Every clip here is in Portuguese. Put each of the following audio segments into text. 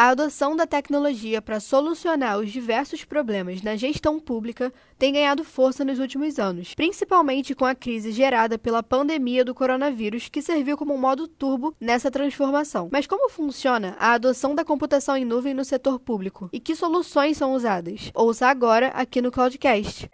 A adoção da tecnologia para solucionar os diversos problemas na gestão pública tem ganhado força nos últimos anos, principalmente com a crise gerada pela pandemia do coronavírus, que serviu como um modo turbo nessa transformação. Mas como funciona a adoção da computação em nuvem no setor público e que soluções são usadas? Ouça agora aqui no Cloudcast.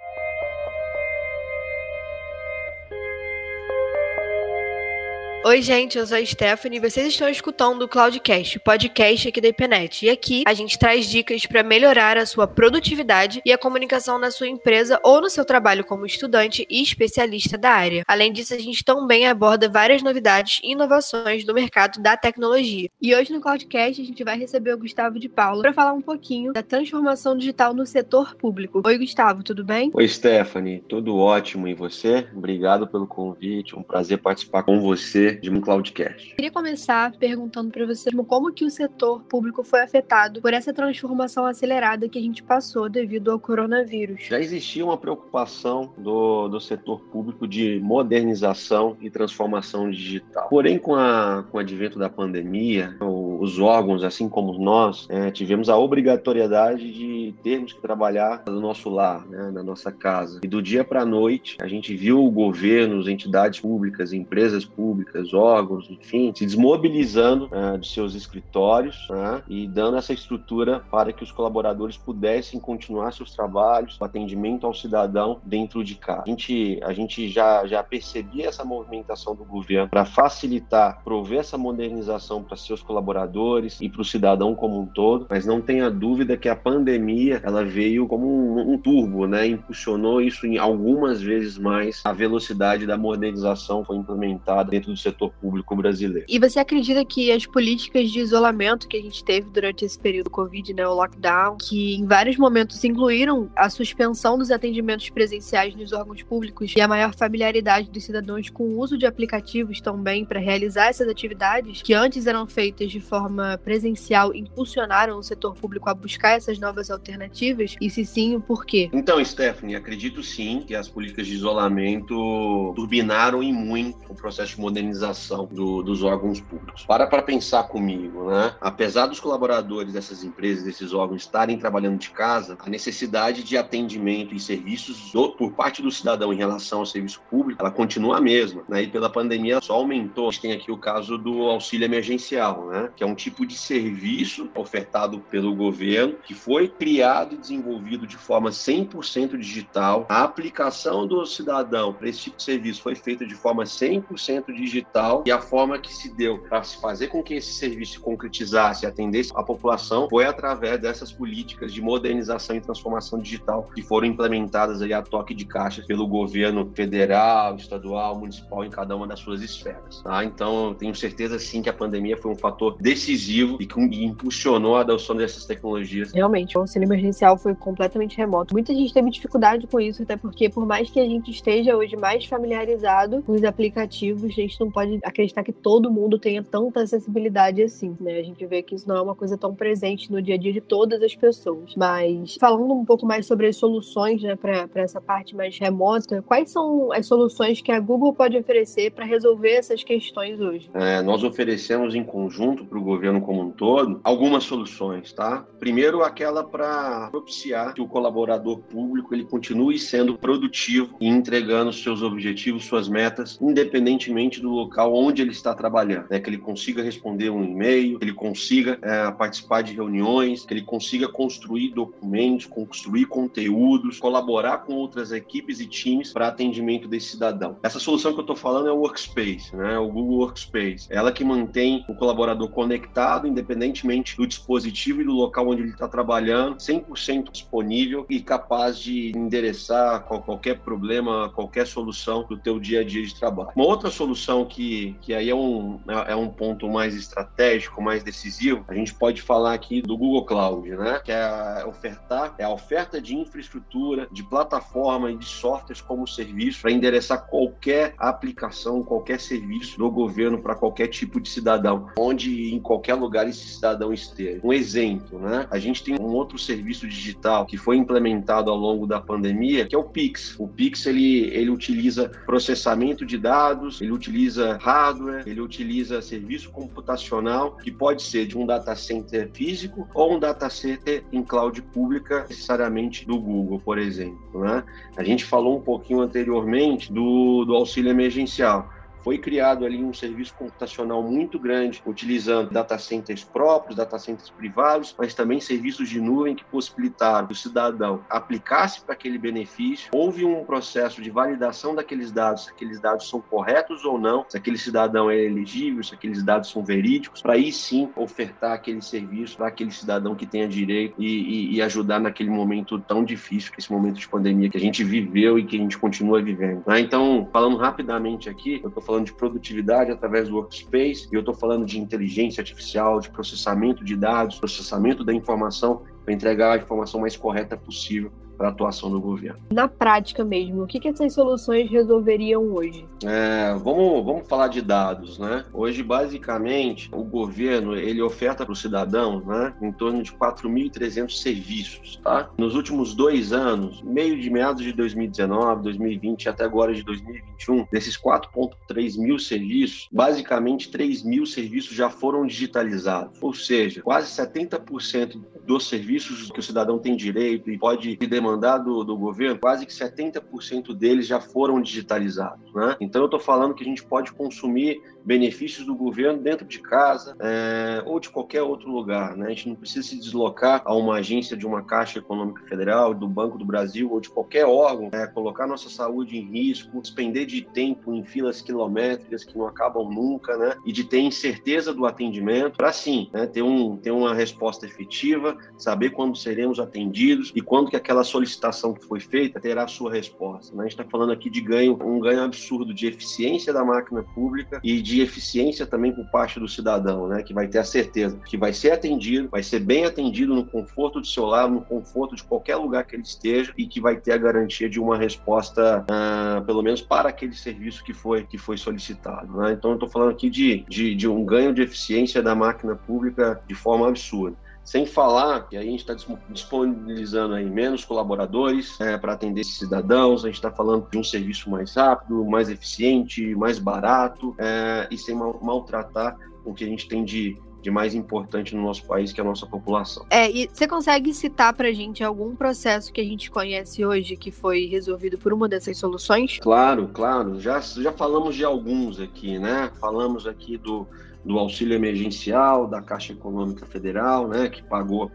Oi, gente, eu sou a Stephanie e vocês estão escutando o Cloudcast, podcast aqui da IPNET. E aqui a gente traz dicas para melhorar a sua produtividade e a comunicação na sua empresa ou no seu trabalho como estudante e especialista da área. Além disso, a gente também aborda várias novidades e inovações do mercado da tecnologia. E hoje no Cloudcast a gente vai receber o Gustavo de Paula para falar um pouquinho da transformação digital no setor público. Oi, Gustavo, tudo bem? Oi, Stephanie, tudo ótimo e você? Obrigado pelo convite, um prazer participar com você de um Cloudcast. Queria começar perguntando para você como que o setor público foi afetado por essa transformação acelerada que a gente passou devido ao coronavírus. Já existia uma preocupação do, do setor público de modernização e transformação digital. Porém, com, a, com o advento da pandemia, os órgãos, assim como nós, é, tivemos a obrigatoriedade de termos que trabalhar no nosso lar, né, na nossa casa. E do dia para a noite, a gente viu o governo, as entidades públicas, empresas públicas, órgãos, enfim, se desmobilizando uh, de seus escritórios uh, e dando essa estrutura para que os colaboradores pudessem continuar seus trabalhos, o atendimento ao cidadão dentro de casa. A gente, a gente já, já percebia essa movimentação do governo para facilitar, prover essa modernização para seus colaboradores e para o cidadão como um todo, mas não tenha dúvida que a pandemia ela veio como um, um turbo, né? Impulsionou isso em algumas vezes mais. A velocidade da modernização foi implementada dentro do setor setor público brasileiro. E você acredita que as políticas de isolamento que a gente teve durante esse período Covid, né, o lockdown, que em vários momentos incluíram a suspensão dos atendimentos presenciais nos órgãos públicos e a maior familiaridade dos cidadãos com o uso de aplicativos também para realizar essas atividades que antes eram feitas de forma presencial, impulsionaram o setor público a buscar essas novas alternativas? E se sim, o porquê? Então, Stephanie, acredito sim que as políticas de isolamento turbinaram em muito o processo de modernização organização do, dos órgãos públicos. Para para pensar comigo, né? Apesar dos colaboradores dessas empresas, desses órgãos estarem trabalhando de casa, a necessidade de atendimento e serviços do, por parte do cidadão em relação ao serviço público, ela continua a mesma, né? E pela pandemia só aumentou. A gente tem aqui o caso do auxílio emergencial, né? Que é um tipo de serviço ofertado pelo governo que foi criado e desenvolvido de forma 100% digital. A aplicação do cidadão para esse tipo de serviço foi feita de forma 100% digital digital e a forma que se deu para se fazer com que esse serviço se concretizasse e atendesse a população foi através dessas políticas de modernização e transformação digital que foram implementadas aí a toque de caixa pelo governo federal, estadual, municipal em cada uma das suas esferas. Tá? Então, tenho certeza sim que a pandemia foi um fator decisivo e que impulsionou a adoção dessas tecnologias. Realmente, o auxílio emergencial foi completamente remoto. Muita gente teve dificuldade com isso, até porque por mais que a gente esteja hoje mais familiarizado com os aplicativos, a gente não pode acreditar que todo mundo tenha tanta acessibilidade assim, né? A gente vê que isso não é uma coisa tão presente no dia a dia de todas as pessoas. Mas falando um pouco mais sobre as soluções, né, para essa parte mais remota, quais são as soluções que a Google pode oferecer para resolver essas questões hoje? É, nós oferecemos em conjunto para o governo como um todo algumas soluções, tá? Primeiro, aquela para propiciar que o colaborador público ele continue sendo produtivo e entregando seus objetivos, suas metas, independentemente do local onde ele está trabalhando, né? que ele consiga responder um e-mail, que ele consiga é, participar de reuniões, que ele consiga construir documentos, construir conteúdos, colaborar com outras equipes e times para atendimento desse cidadão. Essa solução que eu estou falando é o Workspace, né? o Google Workspace. Ela que mantém o colaborador conectado, independentemente do dispositivo e do local onde ele está trabalhando, 100% disponível e capaz de endereçar qualquer problema, qualquer solução do teu dia a dia de trabalho. Uma outra solução que que, aí é um, é um ponto mais estratégico, mais decisivo, a gente pode falar aqui do Google Cloud, né? Que é ofertar, é a oferta de infraestrutura, de plataforma e de softwares como serviço para endereçar qualquer aplicação, qualquer serviço do governo para qualquer tipo de cidadão, onde em qualquer lugar esse cidadão esteja. Um exemplo, né? A gente tem um outro serviço digital que foi implementado ao longo da pandemia, que é o Pix. O Pix ele, ele utiliza processamento de dados, ele utiliza hardware, ele utiliza serviço computacional que pode ser de um data center físico ou um data center em cloud pública, necessariamente do Google, por exemplo. Né? A gente falou um pouquinho anteriormente do, do auxílio emergencial foi criado ali um serviço computacional muito grande, utilizando data centers próprios, data centers privados, mas também serviços de nuvem que possibilitaram que o cidadão aplicasse para aquele benefício. Houve um processo de validação daqueles dados, se aqueles dados são corretos ou não, se aquele cidadão é elegível, se aqueles dados são verídicos, para aí sim ofertar aquele serviço para aquele cidadão que tenha direito e, e, e, ajudar naquele momento tão difícil, que esse momento de pandemia que a gente viveu e que a gente continua vivendo. Né? Então, falando rapidamente aqui, eu estou falando falando de produtividade através do workspace, e eu estou falando de inteligência artificial, de processamento de dados, processamento da informação para entregar a informação mais correta possível para a atuação do governo. Na prática mesmo, o que, que essas soluções resolveriam hoje? É, vamos, vamos falar de dados, né? Hoje, basicamente, o governo ele oferta para o cidadão né, em torno de 4.300 serviços, tá? Nos últimos dois anos, meio de meados de 2019, 2020 até agora de 2021, desses 4.3 mil serviços, basicamente 3 mil serviços já foram digitalizados, ou seja, quase 70% dos serviços que o cidadão tem direito e pode demandar demandar do, do governo, quase que 70% deles já foram digitalizados. Né? Então, eu estou falando que a gente pode consumir benefícios do governo dentro de casa é, ou de qualquer outro lugar. Né? A gente não precisa se deslocar a uma agência de uma Caixa Econômica Federal, do Banco do Brasil ou de qualquer órgão, é, colocar nossa saúde em risco, despender de tempo em filas quilométricas que não acabam nunca, né? e de ter incerteza do atendimento, para sim né? ter, um, ter uma resposta efetiva, saber quando seremos atendidos e quando que aquela solicitação que foi feita terá sua resposta. Né? A gente está falando aqui de ganho, um ganho absurdo de eficiência da máquina pública e de eficiência também por parte do cidadão, né? que vai ter a certeza que vai ser atendido, vai ser bem atendido no conforto do seu lar, no conforto de qualquer lugar que ele esteja e que vai ter a garantia de uma resposta, ah, pelo menos para aquele serviço que foi, que foi solicitado. Né? Então, eu estou falando aqui de, de, de um ganho de eficiência da máquina pública de forma absurda. Sem falar que a gente está disponibilizando aí menos colaboradores é, para atender esses cidadãos, a gente está falando de um serviço mais rápido, mais eficiente, mais barato é, e sem mal, maltratar o que a gente tem de, de mais importante no nosso país, que é a nossa população. É, e você consegue citar para a gente algum processo que a gente conhece hoje que foi resolvido por uma dessas soluções? Claro, claro. Já, já falamos de alguns aqui, né? Falamos aqui do do auxílio emergencial da Caixa Econômica Federal, né, que pagou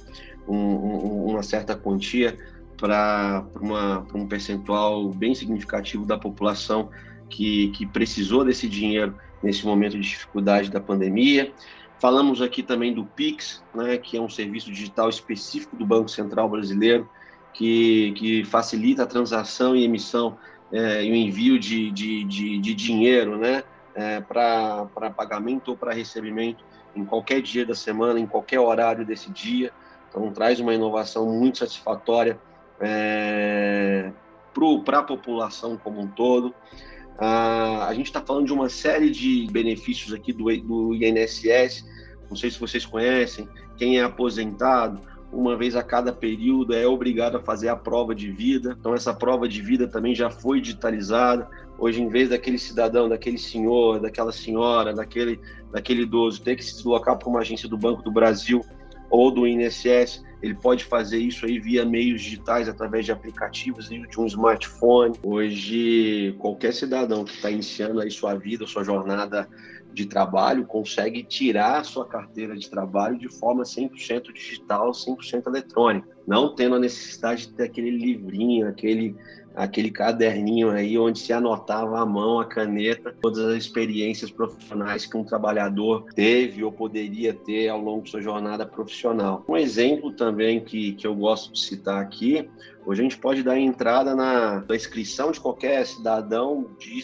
um, um, uma certa quantia para um percentual bem significativo da população que, que precisou desse dinheiro nesse momento de dificuldade da pandemia. Falamos aqui também do Pix, né, que é um serviço digital específico do Banco Central Brasileiro, que, que facilita a transação e emissão é, e o envio de, de, de, de dinheiro, né, é, para pagamento ou para recebimento em qualquer dia da semana, em qualquer horário desse dia. Então, traz uma inovação muito satisfatória é, para a população como um todo. Ah, a gente está falando de uma série de benefícios aqui do, do INSS. Não sei se vocês conhecem. Quem é aposentado, uma vez a cada período é obrigado a fazer a prova de vida. Então essa prova de vida também já foi digitalizada. Hoje, em vez daquele cidadão, daquele senhor, daquela senhora, daquele, daquele idoso ter que se deslocar para uma agência do Banco do Brasil ou do INSS, ele pode fazer isso aí via meios digitais, através de aplicativos de um smartphone. Hoje, qualquer cidadão que está iniciando aí sua vida, sua jornada de trabalho consegue tirar sua carteira de trabalho de forma 100% digital, 100% eletrônica, não tendo a necessidade de ter aquele livrinho, aquele aquele caderninho aí onde se anotava a mão, a caneta, todas as experiências profissionais que um trabalhador teve ou poderia ter ao longo de sua jornada profissional. Um exemplo também que, que eu gosto de citar aqui, hoje a gente pode dar entrada na, na inscrição de qualquer cidadão de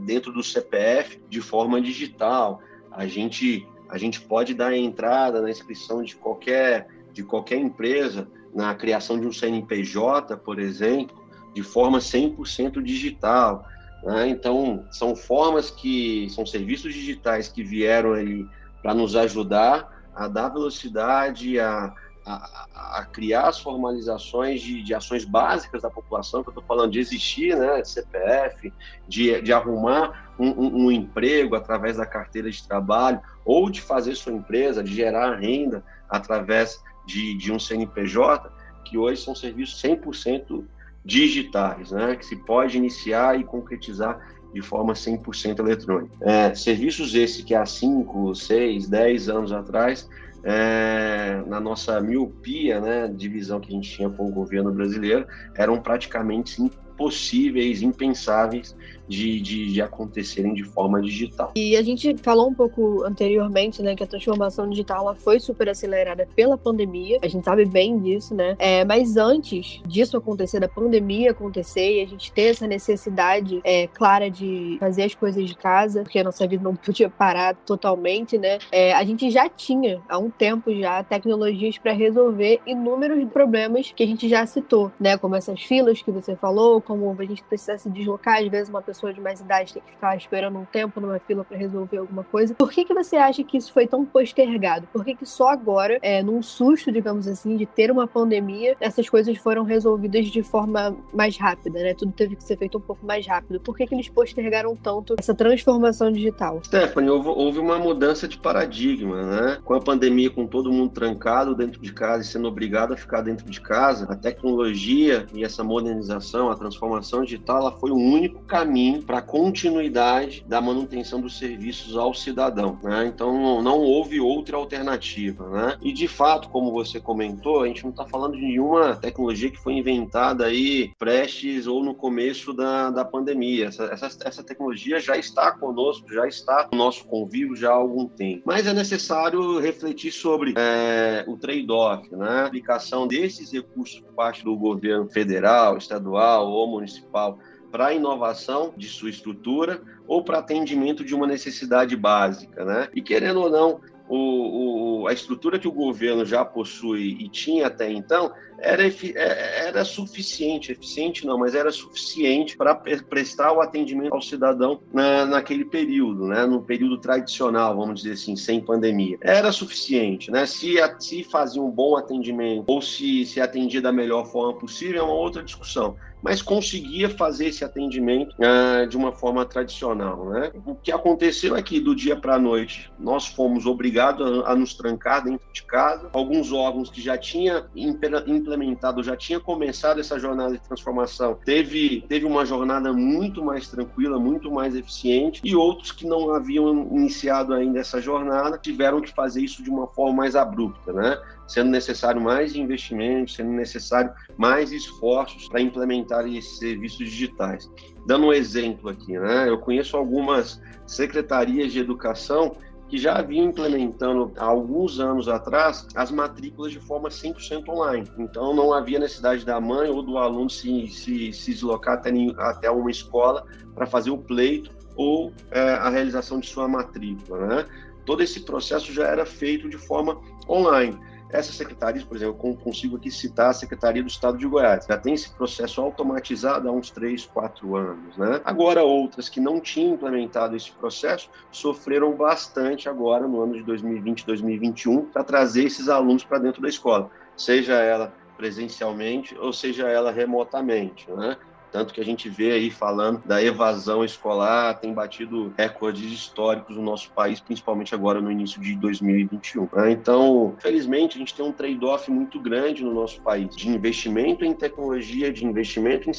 dentro do CPF de forma digital. A gente, a gente pode dar entrada na inscrição de qualquer, de qualquer empresa, na criação de um CNPJ, por exemplo, de forma 100% digital. Né? Então, são formas que, são serviços digitais que vieram ali para nos ajudar a dar velocidade, a, a, a, criar as formalizações de, de, ações básicas da população, que eu estou falando de existir, né, de CPF, de, de arrumar um, um, um, emprego através da carteira de trabalho, ou de fazer sua empresa, de gerar renda através de, de um CNPJ, que hoje são serviços 100% digitais, né, que se pode iniciar e concretizar de forma 100% eletrônica. É, serviços esses que há 5, 6, 10 anos atrás é, na nossa miopia, né, divisão que a gente tinha com o governo brasileiro, eram praticamente impossíveis, impensáveis de, de, de, acontecerem de forma digital. E a gente falou um pouco anteriormente, né, que a transformação digital ela foi super acelerada pela pandemia. A gente sabe bem disso, né? É, mas antes disso acontecer, da pandemia acontecer e a gente ter essa necessidade é, clara de fazer as coisas de casa, porque a nossa vida não podia parar totalmente, né? É, a gente já tinha há um tempo já tecnologias para resolver inúmeros problemas que a gente já citou, né? Como essas filas que você falou, como a gente precisa se deslocar, às vezes uma pessoa de mais idade tem que ficar esperando um tempo numa fila para resolver alguma coisa. Por que, que você acha que isso foi tão postergado? Por que, que só agora, é, num susto, digamos assim, de ter uma pandemia, essas coisas foram resolvidas de forma mais rápida, né? Tudo teve que ser feito um pouco mais rápido. Por que, que eles postergaram tanto essa transformação digital? Stephanie, houve, houve uma mudança de paradigma, né? Com a pandemia, com todo mundo trancado dentro de casa e sendo obrigado a ficar dentro de casa, a tecnologia e essa modernização, a transformação digital, ela foi o único caminho para a continuidade da manutenção dos serviços ao cidadão. Né? Então, não houve outra alternativa. Né? E, de fato, como você comentou, a gente não está falando de nenhuma tecnologia que foi inventada aí prestes ou no começo da, da pandemia. Essa, essa, essa tecnologia já está conosco, já está no nosso convívio já há algum tempo. Mas é necessário refletir sobre é, o trade-off, né? a aplicação desses recursos por parte do governo federal, estadual ou municipal para inovação de sua estrutura ou para atendimento de uma necessidade básica, né? E querendo ou não, o, o, a estrutura que o governo já possui e tinha até então era, é, era suficiente, eficiente não, mas era suficiente para prestar o atendimento ao cidadão na, naquele período, né? no período tradicional, vamos dizer assim, sem pandemia. Era suficiente, né? Se, se fazia um bom atendimento ou se, se atendia da melhor forma possível é uma outra discussão mas conseguia fazer esse atendimento uh, de uma forma tradicional. Né? O que aconteceu é que do dia para a noite nós fomos obrigados a, a, nos trancar dentro de casa. Alguns órgãos que já tinham implementado, já tinha começado essa jornada de transformação, teve, teve uma jornada muito mais tranquila, muito mais eficiente, e outros que não haviam iniciado ainda essa jornada tiveram que fazer isso de uma forma mais abrupta, né? Sendo necessário mais investimentos, sendo necessário mais esforços para implementar esses serviços digitais. Dando um exemplo aqui, né? Eu conheço algumas secretarias de educação que já haviam implementando há alguns anos atrás as matrículas de forma 100% online. Então não havia necessidade da mãe ou do aluno se, se, se deslocar até, até uma escola para fazer o pleito ou é, a realização de sua matrícula. Né? Todo esse processo já era feito de forma online. Essas secretarias, por exemplo, eu consigo aqui citar a Secretaria do Estado de Goiás, já tem esse processo automatizado há uns 3, 4 anos. Né? Agora, outras que não tinham implementado esse processo sofreram bastante agora, no ano de 2020, 2021, para trazer esses alunos para dentro da escola, seja ela presencialmente ou seja ela remotamente. Né? Tanto que a gente vê aí falando da evasão escolar, tem batido recordes históricos no nosso país, principalmente agora no início de 2021. Né? Então, felizmente, a gente tem um trade-off muito grande no nosso país de investimento em tecnologia, de investimento em,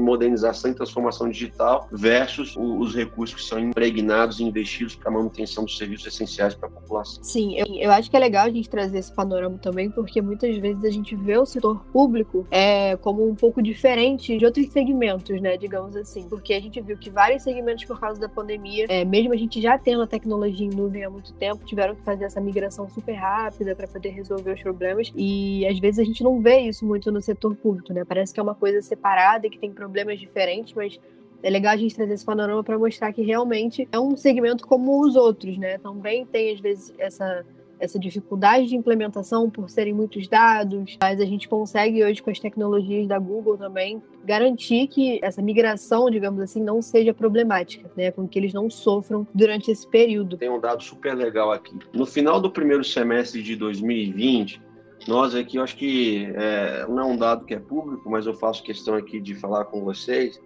modernização e transformação digital versus os recursos que são impregnados e investidos para manutenção dos serviços essenciais para a população. Sim, eu, eu acho que é legal a gente trazer esse panorama também, porque muitas vezes a gente vê o setor público é, como um pouco diferente de outros segmentos, né, digamos assim, porque a gente viu que vários segmentos por causa da pandemia, é, mesmo a gente já tendo a tecnologia em nuvem há muito tempo, tiveram que fazer essa migração super rápida para poder resolver os problemas e às vezes a gente não vê isso muito no setor público, né? Parece que é uma coisa separada e que tem problemas diferentes, mas é legal a gente trazer esse panorama para mostrar que realmente é um segmento como os outros, né? Também tem às vezes essa essa dificuldade de implementação por serem muitos dados, mas a gente consegue hoje com as tecnologias da Google também garantir que essa migração, digamos assim, não seja problemática, né, com que eles não sofram durante esse período. Tem um dado super legal aqui. No final do primeiro semestre de 2020, Nós aqui, eu acho que é, não é um dado que é público, mas eu faço questão aqui de falar com vocês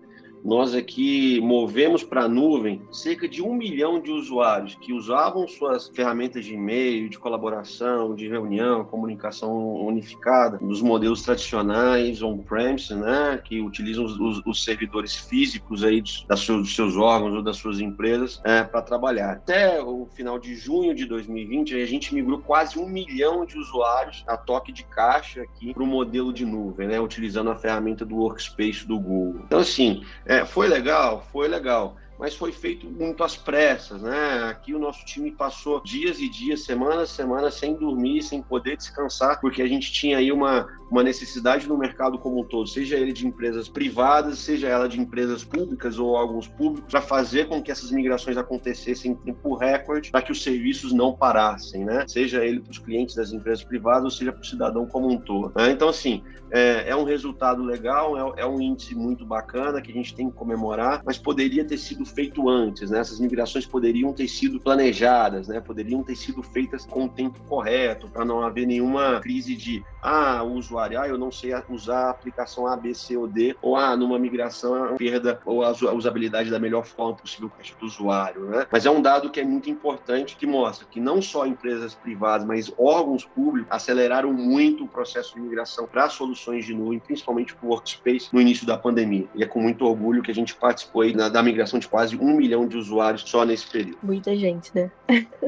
nós aqui movemos para a nuvem cerca de um milhão de usuários que usavam suas ferramentas de e-mail, de colaboração, de reunião, comunicação unificada, dos modelos tradicionais on-premise, né, que utilizam os, os, os, servidores físicos aí dos, seus, dos seus órgãos ou das suas empresas é, para trabalhar. Até o final de junho de 2020, a gente migrou quase um milhão de usuários a toque de caixa aqui para o modelo de nuvem, né, utilizando a ferramenta do Workspace do Google. Então, assim, é, foi legal? Foi legal mas foi feito muito às pressas, né? Aqui o nosso time passou dias e dias, semanas, semanas sem dormir, sem poder descansar, porque a gente tinha aí uma, uma necessidade no mercado como um todo, seja ele de empresas privadas, seja ela de empresas públicas ou alguns públicos, para fazer com que essas migrações acontecessem em tempo recorde, para que os serviços não parassem, né? Seja ele para os clientes das empresas privadas ou seja para o cidadão como um todo. Né? Então, assim, é, é, um resultado legal, é, é um índice muito bacana que a gente tem que comemorar, mas poderia ter sido feito antes, né? Essas migrações poderiam ter sido planejadas, né? Poderiam ter sido feitas com o tempo correto, para não haver nenhuma crise de ah, o usuário, ah, eu não sei usar a aplicação A, B, C ou D, ou ah, numa migração perda ou a usabilidade da melhor forma possível para o usuário, né? Mas é um dado que é muito importante que mostra que não só empresas privadas, mas órgãos públicos aceleraram muito o processo de migração para soluções de nuvem, principalmente para o Workspace no início da pandemia. E é com muito orgulho que a gente participou aí da, da migração de quase um milhão de usuários só nesse período. Muita gente, né?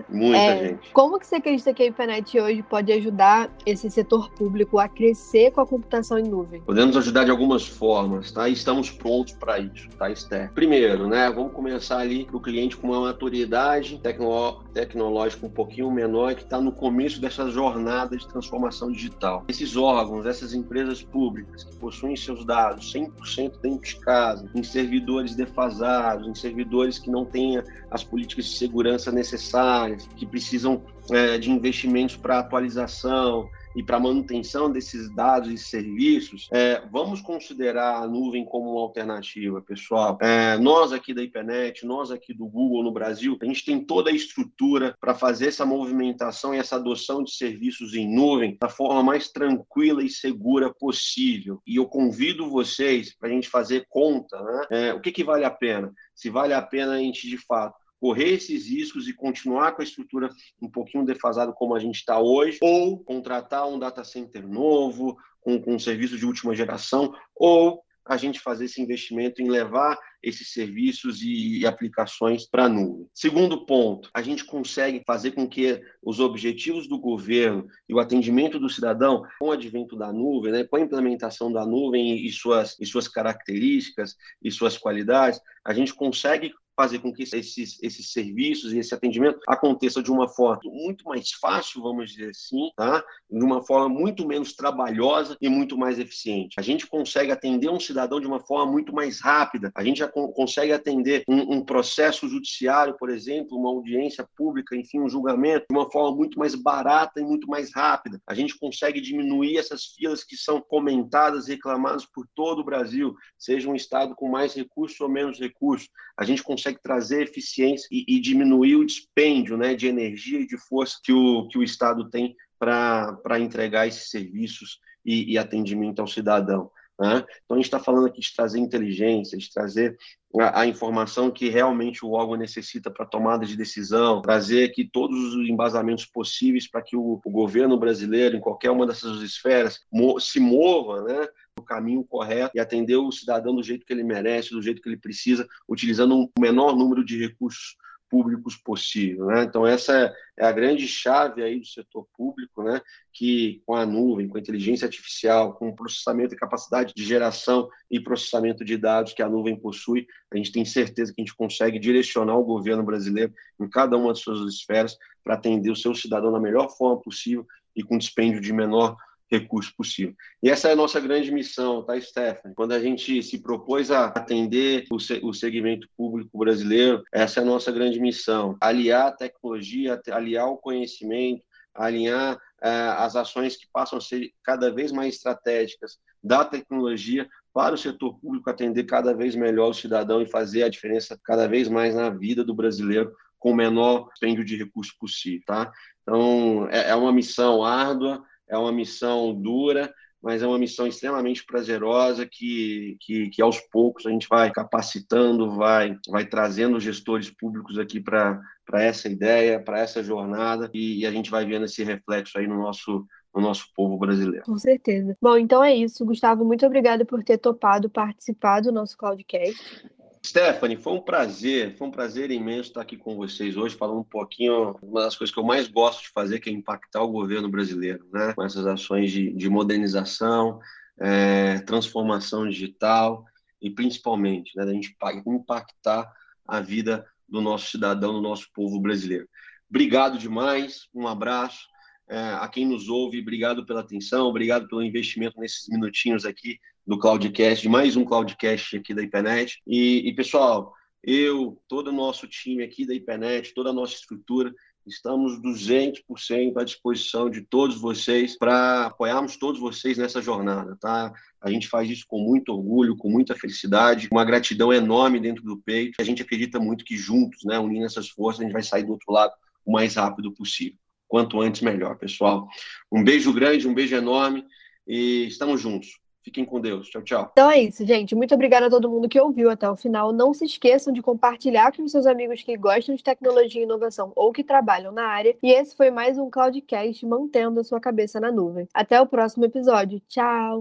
Muita é, gente. Como que você acredita que a IPNET hoje pode ajudar esse setor público a crescer com a computação em nuvem? Podemos ajudar de algumas formas, tá? E estamos prontos para isso, tá, Esther? Primeiro, né, vamos começar ali para o cliente com uma maturidade tecno tecnológica um pouquinho menor que está no começo dessa jornada de transformação digital. Esses órgãos, essas empresas públicas que possuem seus dados 100% dentro de casa, em servidores defasados, em servidores que não tenham as políticas de segurança necessárias, que precisam é, de investimentos para atualização, e para manutenção desses dados e serviços, é, vamos considerar a nuvem como uma alternativa, pessoal. É, nós aqui da IPNET, nós aqui do Google no Brasil, a gente tem toda a estrutura para fazer essa movimentação e essa adoção de serviços em nuvem da forma mais tranquila e segura possível. E eu convido vocês para a gente fazer conta, né? É, o que, que vale a pena? Se vale a pena a gente, de fato, correr esses riscos e continuar com a estrutura um pouquinho defasada como a gente está hoje, ou contratar um data center novo, com, com um serviço de última geração, ou a gente fazer esse investimento em levar esses serviços e, aplicações para a nuvem. Segundo ponto, a gente consegue fazer com que os objetivos do governo e o atendimento do cidadão, com o advento da nuvem, né, com a implementação da nuvem e suas, e suas características e suas qualidades, a gente consegue fazer com que esses, esses serviços e esse atendimento aconteça de uma forma muito mais fácil, vamos dizer assim, tá? de uma forma muito menos trabalhosa e muito mais eficiente. A gente consegue atender um cidadão de uma forma muito mais rápida, a gente já consegue atender um, um processo judiciário, por exemplo, uma audiência pública, enfim, um julgamento, de uma forma muito mais barata e muito mais rápida. A gente consegue diminuir essas filas que são comentadas e reclamadas por todo o Brasil, seja um estado com mais recursos ou menos recursos. A gente consegue trazer eficiência e, e diminuir o dispêndio né, de energia e de força que o, que o Estado tem para entregar esses serviços e, e atendimento ao cidadão. Né? Então, a gente está falando aqui de trazer inteligência, de trazer a, a, informação que realmente o órgão necessita para tomada de decisão, trazer aqui todos os embasamentos possíveis para que o, o, governo brasileiro, em qualquer uma dessas esferas, mo se mova né, no caminho correto e atender o cidadão do jeito que ele merece, do jeito que ele precisa, utilizando um menor número de recursos públicos possível. Né? Então, essa é a grande chave aí do setor público, né? que com a nuvem, com a inteligência artificial, com o processamento e capacidade de geração e processamento de dados que a nuvem possui, a gente tem certeza que a gente consegue direcionar o governo brasileiro em cada uma das suas esferas para atender o seu cidadão da melhor forma possível e com dispêndio de menor recurso possível. E essa é a nossa grande missão, tá, Stephanie? Quando a gente se propôs a atender o, o segmento público brasileiro, essa é a nossa grande missão: aliar a tecnologia, aliar o conhecimento, alinhar eh, as ações que passam a ser cada vez mais estratégicas da tecnologia para o setor público atender cada vez melhor o cidadão e fazer a diferença cada vez mais na vida do brasileiro com o menor dispêndio de recursos possível, tá? Então, é, é uma missão árdua, é uma missão dura, mas é uma missão extremamente prazerosa que, que, que aos poucos a gente vai capacitando, vai, vai trazendo gestores públicos aqui para essa ideia, para essa jornada, e, e a gente vai vendo esse reflexo aí no nosso no nosso povo brasileiro. Com certeza. Bom, então é isso. Gustavo, muito obrigada por ter topado participar do nosso Cloudcast. Stephanie, foi um prazer, foi um prazer imenso estar aqui com vocês hoje, falando um pouquinho, uma das coisas que eu mais gosto de fazer, que é impactar o governo brasileiro, né? Com essas ações de, de modernização, é, transformação digital e principalmente, né, da gente impactar a vida do nosso cidadão, do nosso povo brasileiro. Obrigado demais, um abraço. É, a quem nos ouve, obrigado pela atenção, obrigado pelo investimento nesses minutinhos aqui do Cloudcast, de mais um Cloudcast aqui da IPNET. E, e, pessoal, eu, todo o nosso time aqui da IPNET, toda a nossa estrutura, estamos 200% à disposição de todos vocês para apoiarmos todos vocês nessa jornada, tá? A gente faz isso com muito orgulho, com muita felicidade, uma gratidão enorme dentro do peito. A gente acredita muito que juntos, né, unindo essas forças, a gente vai sair do outro lado o mais rápido possível. Quanto antes, melhor, pessoal. Um beijo grande, um beijo enorme e estamos juntos. Fiquem com Deus. Tchau, tchau. Então é isso, gente. Muito obrigada a todo mundo que ouviu até o final. Não se esqueçam de compartilhar com seus amigos que gostam de tecnologia e inovação ou que trabalham na área. E esse foi mais um Cloudcast mantendo a sua cabeça na nuvem. Até o próximo episódio. Tchau!